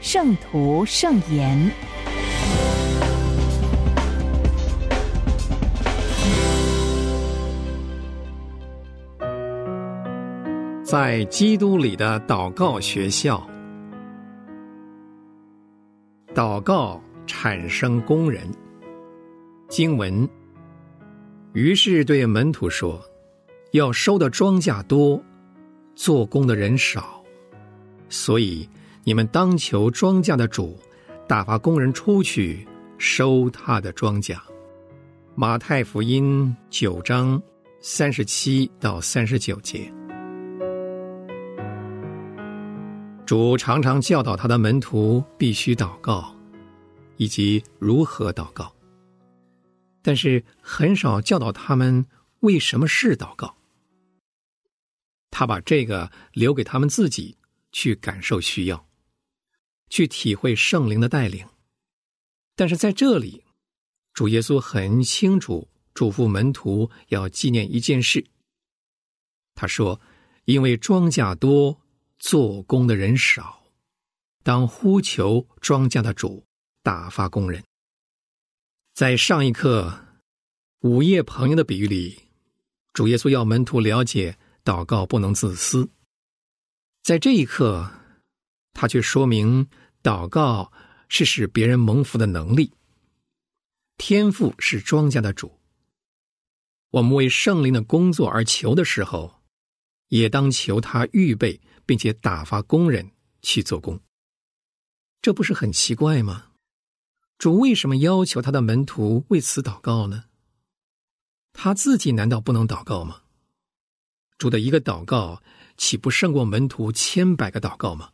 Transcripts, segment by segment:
圣徒圣言》。在基督里的祷告学校，祷告产生工人。经文。于是对门徒说：“要收的庄稼多，做工的人少。”所以，你们当求庄稼的主打发工人出去收他的庄稼。马太福音九章三十七到三十九节，主常常教导他的门徒必须祷告，以及如何祷告，但是很少教导他们为什么是祷告。他把这个留给他们自己。去感受需要，去体会圣灵的带领。但是在这里，主耶稣很清楚嘱咐门徒要纪念一件事。他说：“因为庄稼多，做工的人少，当呼求庄稼的主打发工人。”在上一课午夜朋友的比喻里，主耶稣要门徒了解祷告不能自私。在这一刻，他却说明祷告是使别人蒙福的能力。天赋是庄稼的主。我们为圣灵的工作而求的时候，也当求他预备并且打发工人去做工。这不是很奇怪吗？主为什么要求他的门徒为此祷告呢？他自己难道不能祷告吗？主的一个祷告。岂不胜过门徒千百个祷告吗？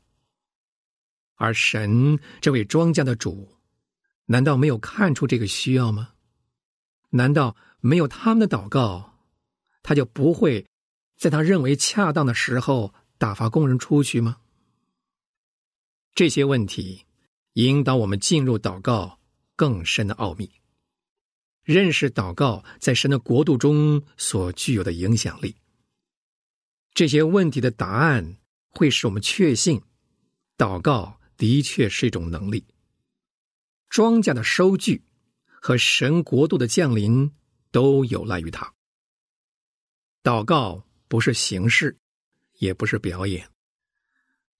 而神这位庄稼的主，难道没有看出这个需要吗？难道没有他们的祷告，他就不会在他认为恰当的时候打发工人出去吗？这些问题引导我们进入祷告更深的奥秘，认识祷告在神的国度中所具有的影响力。这些问题的答案会使我们确信，祷告的确是一种能力。庄稼的收据和神国度的降临都有赖于他。祷告不是形式，也不是表演。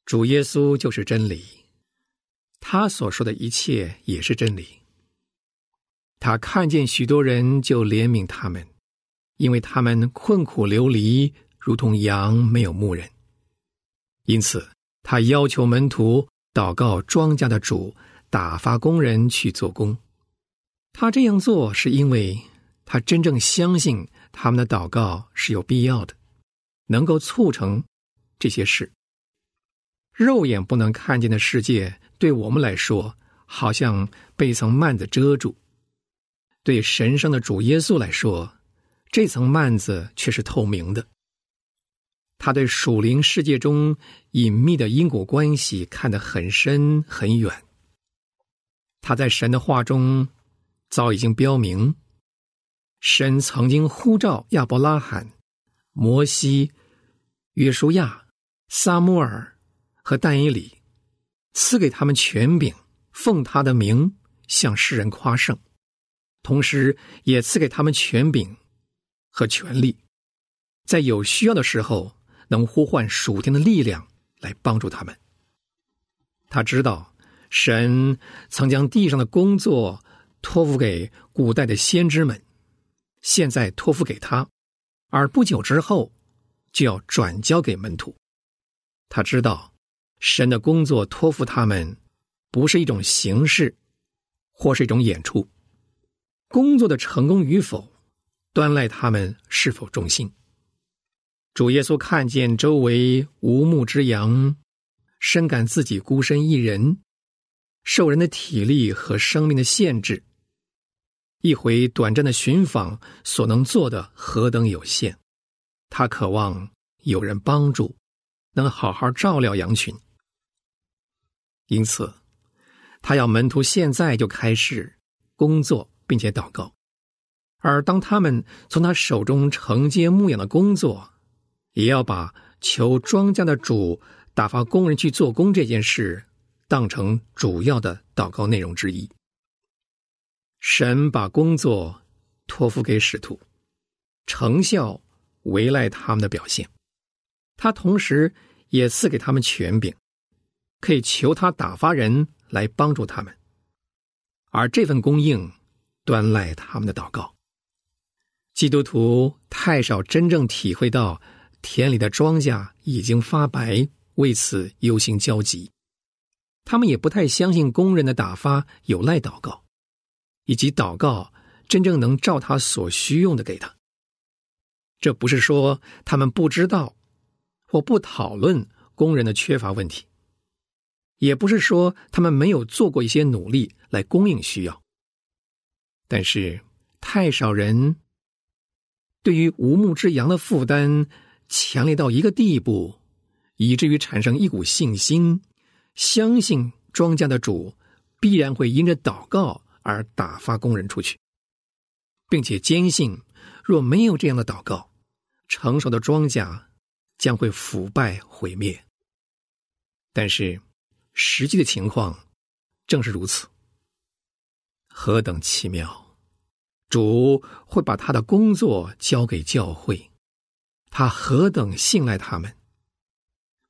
主耶稣就是真理，他所说的一切也是真理。他看见许多人就怜悯他们，因为他们困苦流离。如同羊没有牧人，因此他要求门徒祷告庄稼的主打发工人去做工。他这样做是因为他真正相信他们的祷告是有必要的，能够促成这些事。肉眼不能看见的世界，对我们来说好像被一层幔子遮住；对神圣的主耶稣来说，这层幔子却是透明的。他对属灵世界中隐秘的因果关系看得很深很远。他在神的话中早已经标明，神曾经呼召亚伯拉罕、摩西、约书亚、撒母耳和但以里，赐给他们权柄，奉他的名向世人夸胜，同时也赐给他们权柄和权力，在有需要的时候。能呼唤属天的力量来帮助他们。他知道，神曾将地上的工作托付给古代的先知们，现在托付给他，而不久之后就要转交给门徒。他知道，神的工作托付他们，不是一种形式，或是一种演出。工作的成功与否，端赖他们是否忠心。主耶稣看见周围无牧之羊，深感自己孤身一人，受人的体力和生命的限制，一回短暂的寻访所能做的何等有限。他渴望有人帮助，能好好照料羊群。因此，他要门徒现在就开始工作，并且祷告。而当他们从他手中承接牧养的工作，也要把求庄稼的主打发工人去做工这件事当成主要的祷告内容之一。神把工作托付给使徒，成效为赖他们的表现。他同时也赐给他们权柄，可以求他打发人来帮助他们，而这份供应端赖他们的祷告。基督徒太少真正体会到田里的庄稼已经发白，为此忧心焦急。他们也不太相信工人的打发有赖祷告，以及祷告真正能照他所需用的给他。这不是说他们不知道或不讨论工人的缺乏问题，也不是说他们没有做过一些努力来供应需要。但是太少人。对于无牧之羊的负担强烈到一个地步，以至于产生一股信心，相信庄稼的主必然会因着祷告而打发工人出去，并且坚信若没有这样的祷告，成熟的庄稼将会腐败毁灭。但是实际的情况正是如此，何等奇妙！主会把他的工作交给教会，他何等信赖他们，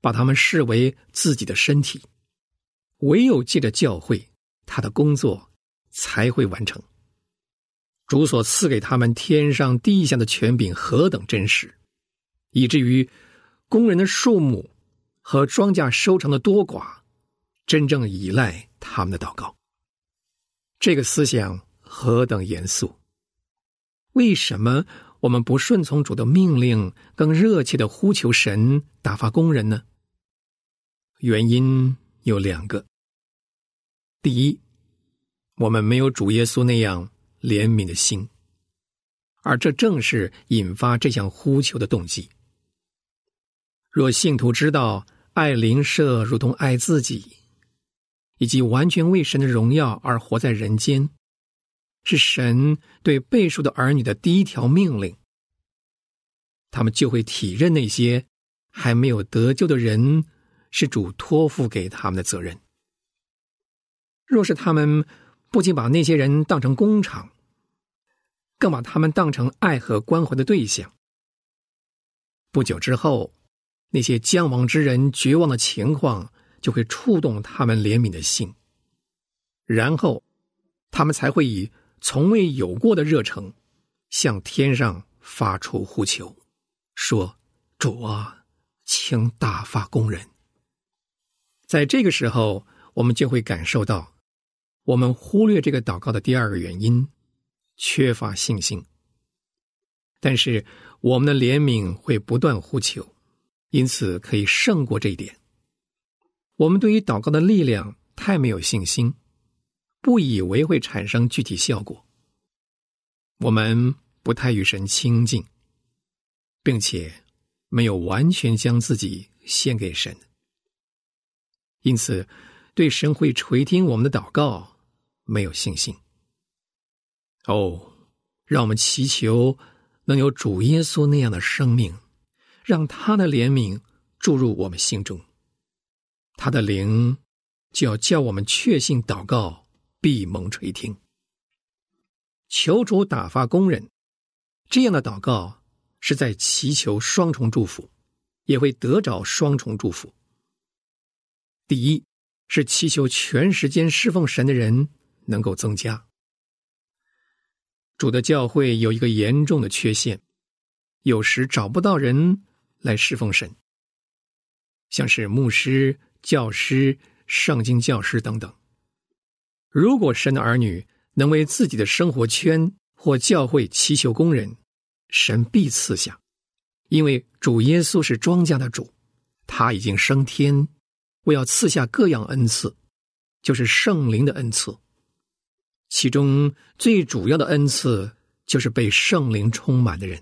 把他们视为自己的身体。唯有借着教会，他的工作才会完成。主所赐给他们天上地下的权柄何等真实，以至于工人的数目和庄稼收成的多寡，真正依赖他们的祷告。这个思想何等严肃！为什么我们不顺从主的命令，更热切的呼求神打发工人呢？原因有两个。第一，我们没有主耶稣那样怜悯的心，而这正是引发这项呼求的动机。若信徒知道爱邻舍如同爱自己，以及完全为神的荣耀而活在人间。是神对背数的儿女的第一条命令，他们就会体认那些还没有得救的人是主托付给他们的责任。若是他们不仅把那些人当成工厂，更把他们当成爱和关怀的对象，不久之后，那些将亡之人绝望的情况就会触动他们怜悯的心，然后他们才会以。从未有过的热诚，向天上发出呼求，说：“主啊，请大发工人。”在这个时候，我们就会感受到，我们忽略这个祷告的第二个原因——缺乏信心。但是，我们的怜悯会不断呼求，因此可以胜过这一点。我们对于祷告的力量太没有信心。不以为会产生具体效果，我们不太与神亲近，并且没有完全将自己献给神，因此对神会垂听我们的祷告没有信心。哦，让我们祈求能有主耶稣那样的生命，让他的怜悯注入我们心中，他的灵就要叫我们确信祷告。闭蒙垂听，求主打发工人，这样的祷告是在祈求双重祝福，也会得着双重祝福。第一是祈求全时间侍奉神的人能够增加。主的教会有一个严重的缺陷，有时找不到人来侍奉神，像是牧师、教师、圣经教师等等。如果神的儿女能为自己的生活圈或教会祈求工人，神必赐下，因为主耶稣是庄稼的主，他已经升天，我要赐下各样恩赐，就是圣灵的恩赐，其中最主要的恩赐就是被圣灵充满的人。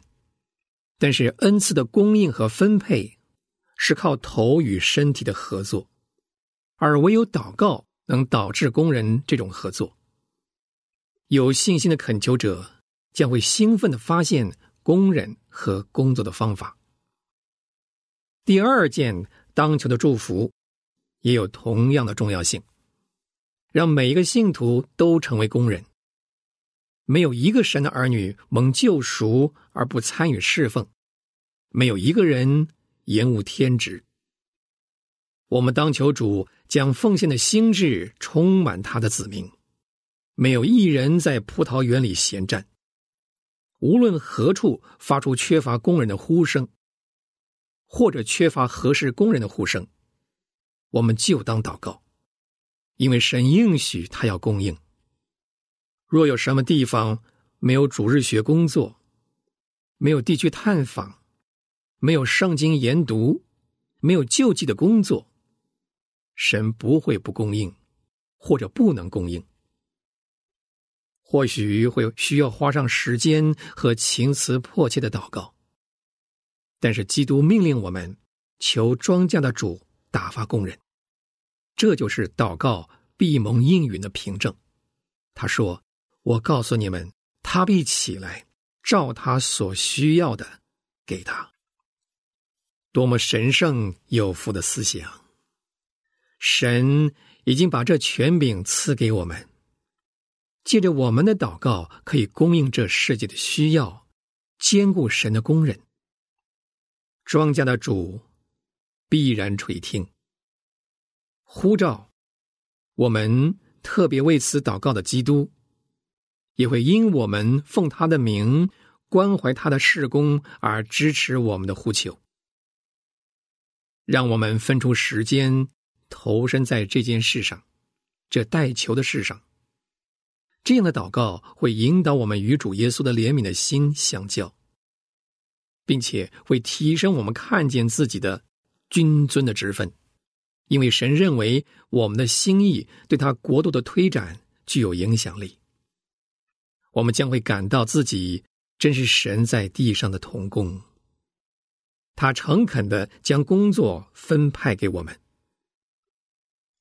但是恩赐的供应和分配是靠头与身体的合作，而唯有祷告能导致工人这种合作。有信心的恳求者将会兴奋的发现工人和工作的方法。第二件当求的祝福也有同样的重要性。让每一个信徒都成为工人。没有一个神的儿女蒙救赎而不参与侍奉，没有一个人延误天职。我们当求主将奉献的心智充满他的子民，没有一人在葡萄园里闲站。无论何处发出缺乏工人的呼声，或者缺乏合适工人的呼声，我们就当祷告。因为神应许他要供应。若有什么地方没有主日学工作，没有地区探访，没有圣经研读，没有救济的工作，神不会不供应，或者不能供应。或许会需要花上时间和情辞迫切的祷告，但是基督命令我们求庄稼的主打发工人。这就是祷告必蒙应允的凭证。他说：“我告诉你们，他必起来，照他所需要的给他。”多么神圣有福的思想！神已经把这权柄赐给我们，借着我们的祷告，可以供应这世界的需要，兼顾神的工人。庄稼的主必然垂听。呼召我们特别为此祷告的基督，也会因我们奉他的名关怀他的事工而支持我们的呼求。让我们分出时间投身在这件事上，这代求的事上。这样的祷告会引导我们与主耶稣的怜悯的心相交，并且会提升我们看见自己的君尊的职分。因为神认为我们的心意对他国度的推展具有影响力，我们将会感到自己真是神在地上的童工。他诚恳的将工作分派给我们，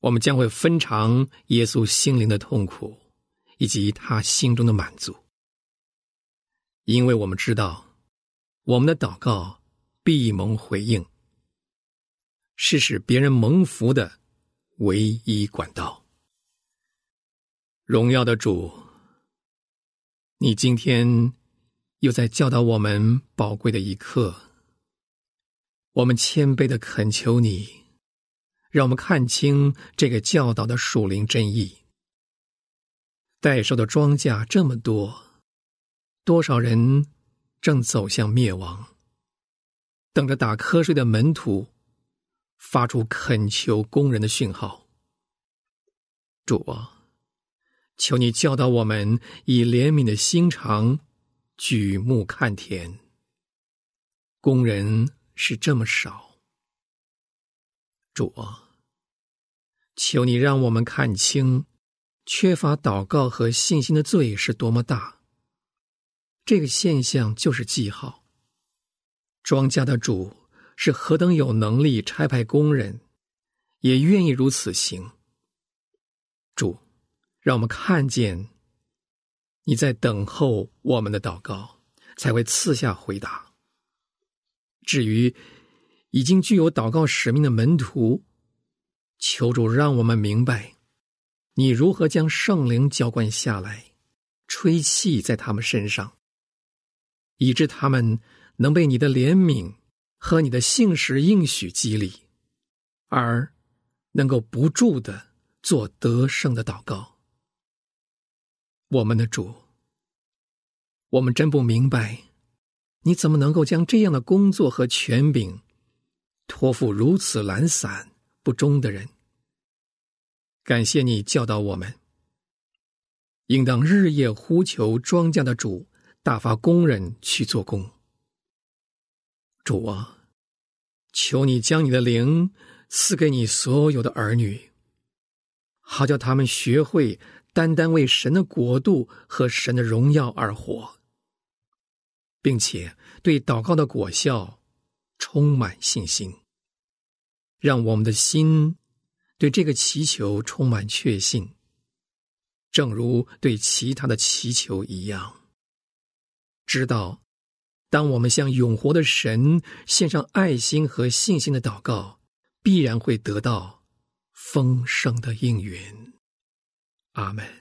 我们将会分尝耶稣心灵的痛苦以及他心中的满足，因为我们知道我们的祷告必蒙回应。是使别人蒙福的唯一管道。荣耀的主，你今天又在教导我们宝贵的一课。我们谦卑的恳求你，让我们看清这个教导的属灵真意。代收的庄稼这么多，多少人正走向灭亡？等着打瞌睡的门徒。发出恳求工人的讯号。主啊，求你教导我们以怜悯的心肠举目看田。工人是这么少。主啊，求你让我们看清缺乏祷告和信心的罪是多么大。这个现象就是记号。庄稼的主。是何等有能力差派工人，也愿意如此行。主，让我们看见你在等候我们的祷告，才会赐下回答。至于已经具有祷告使命的门徒，求主让我们明白，你如何将圣灵浇灌下来，吹气在他们身上，以致他们能被你的怜悯。和你的信实应许激励，而能够不住的做得胜的祷告。我们的主，我们真不明白，你怎么能够将这样的工作和权柄托付如此懒散不忠的人？感谢你教导我们，应当日夜呼求庄稼的主，大发工人去做工。主啊，求你将你的灵赐给你所有的儿女，好叫他们学会单单为神的国度和神的荣耀而活，并且对祷告的果效充满信心，让我们的心对这个祈求充满确信，正如对其他的祈求一样，知道。当我们向永活的神献上爱心和信心的祷告，必然会得到丰盛的应允。阿门。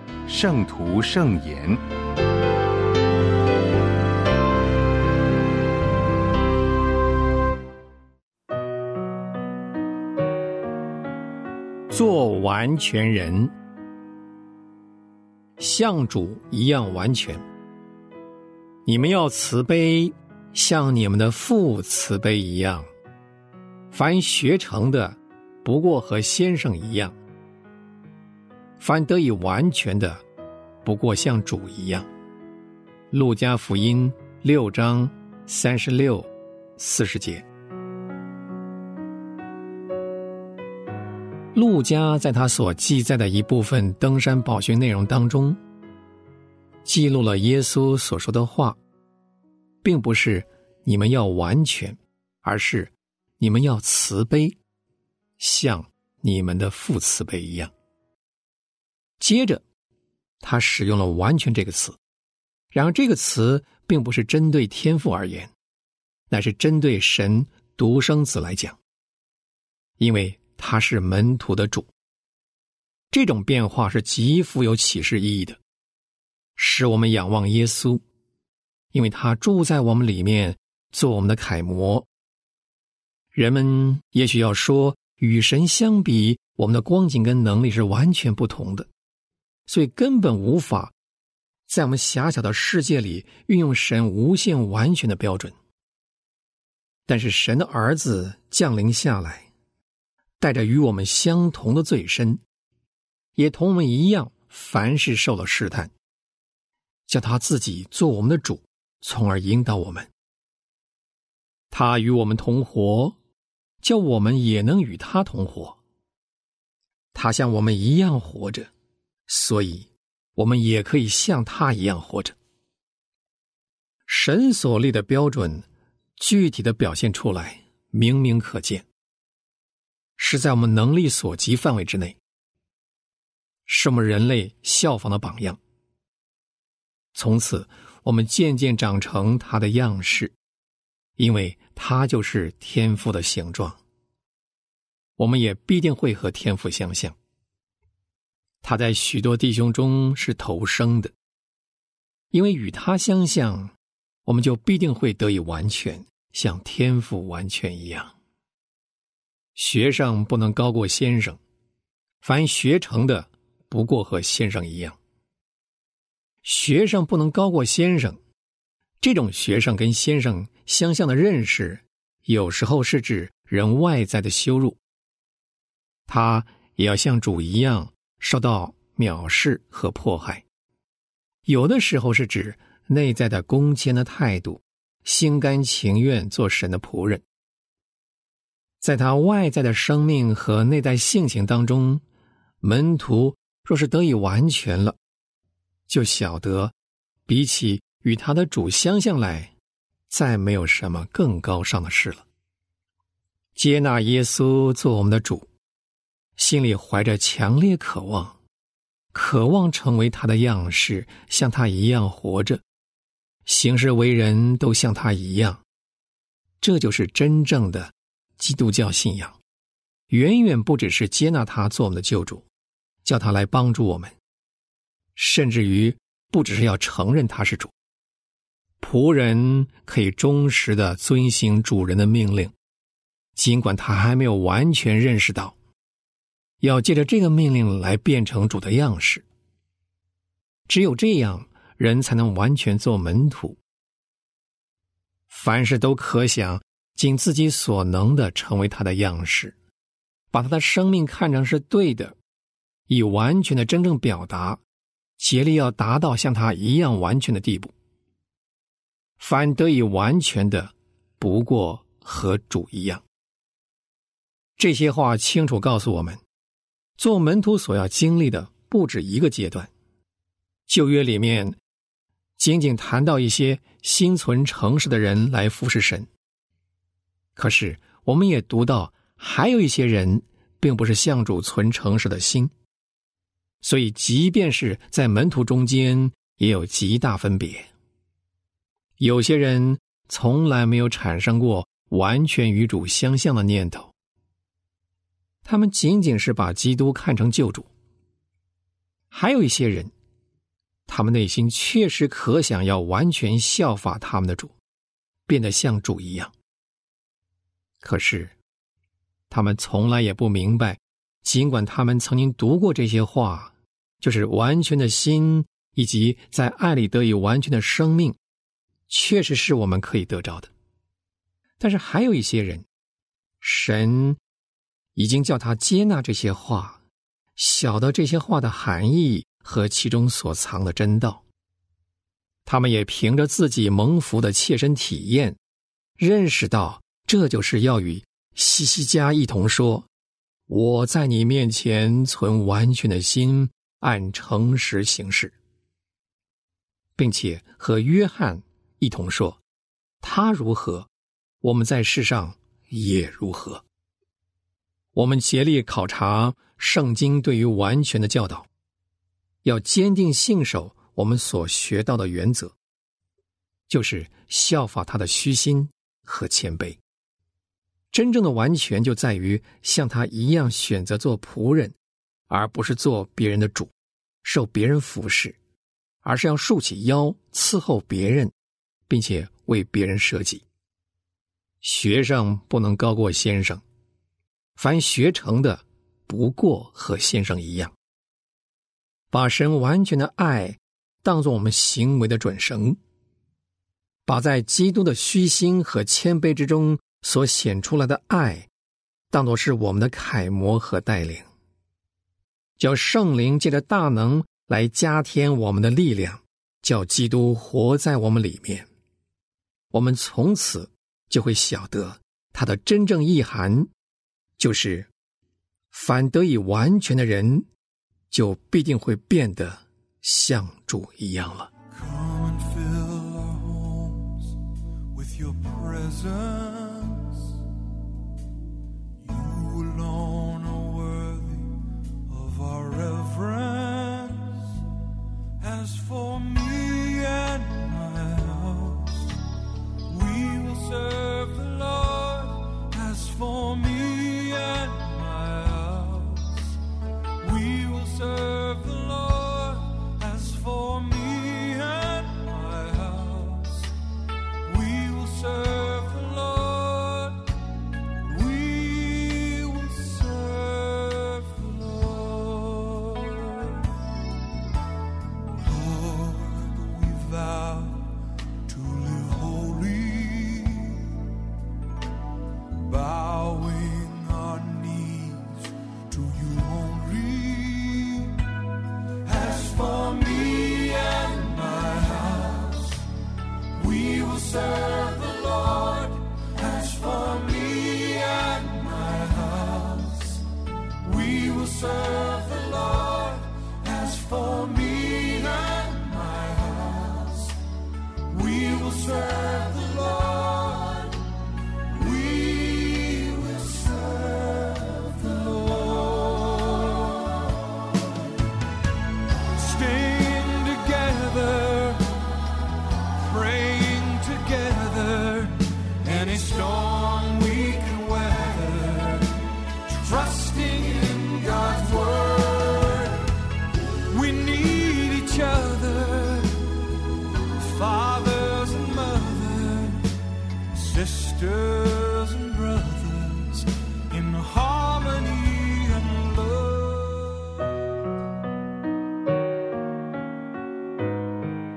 《圣徒圣言》。做完全人，像主一样完全。你们要慈悲，像你们的父慈悲一样。凡学成的，不过和先生一样；凡得以完全的，不过像主一样。路加福音六章三十六、四十节。陆家在他所记载的一部分登山宝训内容当中，记录了耶稣所说的话，并不是你们要完全，而是你们要慈悲，像你们的父慈悲一样。接着，他使用了“完全”这个词，然而这个词并不是针对天赋而言，乃是针对神独生子来讲，因为。他是门徒的主，这种变化是极富有启示意义的，使我们仰望耶稣，因为他住在我们里面，做我们的楷模。人们也许要说，与神相比，我们的光景跟能力是完全不同的，所以根本无法在我们狭小的世界里运用神无限完全的标准。但是神的儿子降临下来。带着与我们相同的罪身，也同我们一样，凡事受了试探，叫他自己做我们的主，从而引导我们。他与我们同活，叫我们也能与他同活。他像我们一样活着，所以我们也可以像他一样活着。神所立的标准，具体的表现出来，明明可见。是在我们能力所及范围之内，是我们人类效仿的榜样。从此，我们渐渐长成他的样式，因为他就是天赋的形状。我们也必定会和天赋相像。他在许多弟兄中是头生的，因为与他相像，我们就必定会得以完全，像天赋完全一样。学生不能高过先生，凡学成的不过和先生一样。学生不能高过先生，这种学生跟先生相像的认识，有时候是指人外在的羞辱，他也要像主一样受到藐视和迫害；有的时候是指内在的恭谦的态度，心甘情愿做神的仆人。在他外在的生命和内在性情当中，门徒若是得以完全了，就晓得，比起与他的主相像来，再没有什么更高尚的事了。接纳耶稣做我们的主，心里怀着强烈渴望，渴望成为他的样式，像他一样活着，行事为人都像他一样，这就是真正的。基督教信仰，远远不只是接纳他做我们的救主，叫他来帮助我们，甚至于不只是要承认他是主，仆人可以忠实的遵行主人的命令，尽管他还没有完全认识到，要借着这个命令来变成主的样式。只有这样，人才能完全做门徒。凡事都可想尽自己所能的成为他的样式，把他的生命看成是对的，以完全的真正表达，竭力要达到像他一样完全的地步。凡得以完全的，不过和主一样。这些话清楚告诉我们，做门徒所要经历的不止一个阶段。旧约里面仅仅谈到一些心存诚实的人来服侍神，可是我们也读到还有一些人并不是向主存诚实的心，所以即便是在门徒中间也有极大分别。有些人从来没有产生过完全与主相像的念头，他们仅仅是把基督看成救主；还有一些人，他们内心确实可想要完全效法他们的主，变得像主一样。可是，他们从来也不明白，尽管他们曾经读过这些话，就是完全的心以及在爱里得以完全的生命。确实是我们可以得着的，但是还有一些人，神已经叫他接纳这些话，晓得这些话的含义和其中所藏的真道。他们也凭着自己蒙福的切身体验，认识到这就是要与西西家一同说：“我在你面前存完全的心，按诚实行事，并且和约翰。”一同说，他如何，我们在世上也如何。我们竭力考察圣经对于完全的教导，要坚定信守我们所学到的原则，就是效法他的虚心和谦卑。真正的完全就在于像他一样选择做仆人，而不是做别人的主，受别人服侍，而是要竖起腰伺候别人。并且为别人舍己。学生不能高过先生，凡学成的不过和先生一样。把神完全的爱当做我们行为的准绳，把在基督的虚心和谦卑之中所显出来的爱，当作是我们的楷模和带领，叫圣灵借着大能来加添我们的力量，叫基督活在我们里面。我们从此就会晓得它的真正意涵，就是反得以完全的人，就必定会变得像主一样了。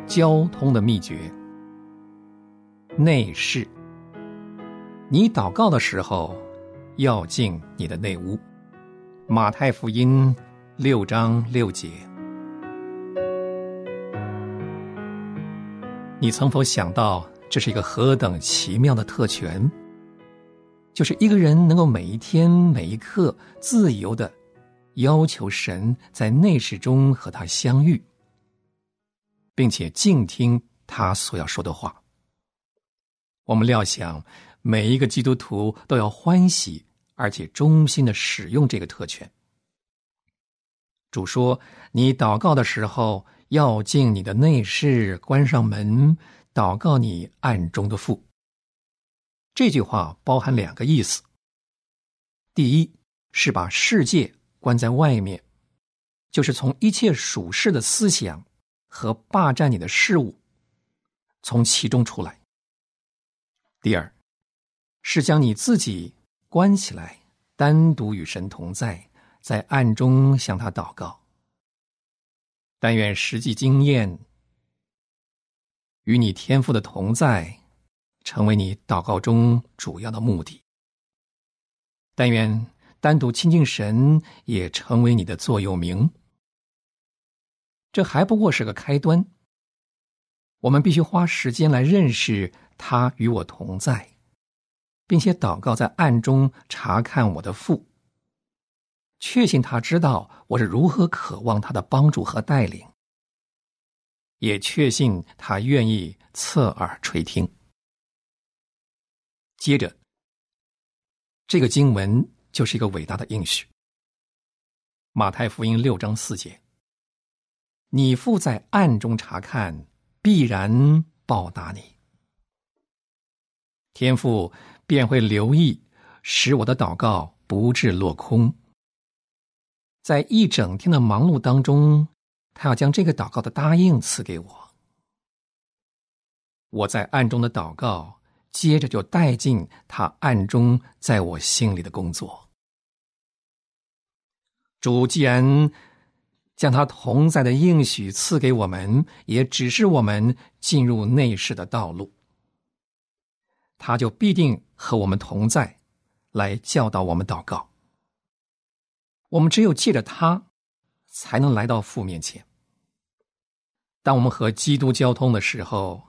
交通的秘诀。内室你祷告的时候要进你的内屋。马太福音六章六节。你曾否想到这是一个何等奇妙的特权？就是一个人能够每一天每一刻自由的要求神在内室中和他相遇，并且静听他所要说的话。我们料想，每一个基督徒都要欢喜而且衷心的使用这个特权。主说：“你祷告的时候。”要进你的内室，关上门，祷告你暗中的父。这句话包含两个意思：第一是把世界关在外面，就是从一切属世的思想和霸占你的事物从其中出来；第二是将你自己关起来，单独与神同在，在暗中向他祷告。但愿实际经验与你天赋的同在，成为你祷告中主要的目的。但愿单独亲近神也成为你的座右铭。这还不过是个开端。我们必须花时间来认识他与我同在，并且祷告在暗中查看我的父。确信他知道我是如何渴望他的帮助和带领，也确信他愿意侧耳垂听。接着，这个经文就是一个伟大的应许。马太福音六章四节：“你父在暗中查看，必然报答你。天父便会留意，使我的祷告不致落空。”在一整天的忙碌当中，他要将这个祷告的答应赐给我。我在暗中的祷告，接着就带进他暗中在我心里的工作。主既然将他同在的应许赐给我们，也指示我们进入内室的道路，他就必定和我们同在，来教导我们祷告。我们只有借着他，才能来到父面前。当我们和基督交通的时候，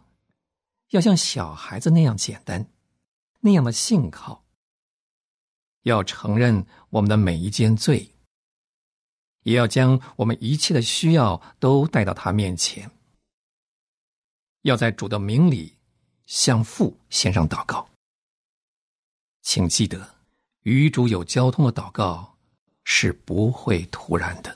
要像小孩子那样简单，那样的信靠。要承认我们的每一件罪，也要将我们一切的需要都带到他面前。要在主的名里向父献上祷告。请记得，与主有交通的祷告。是不会突然的。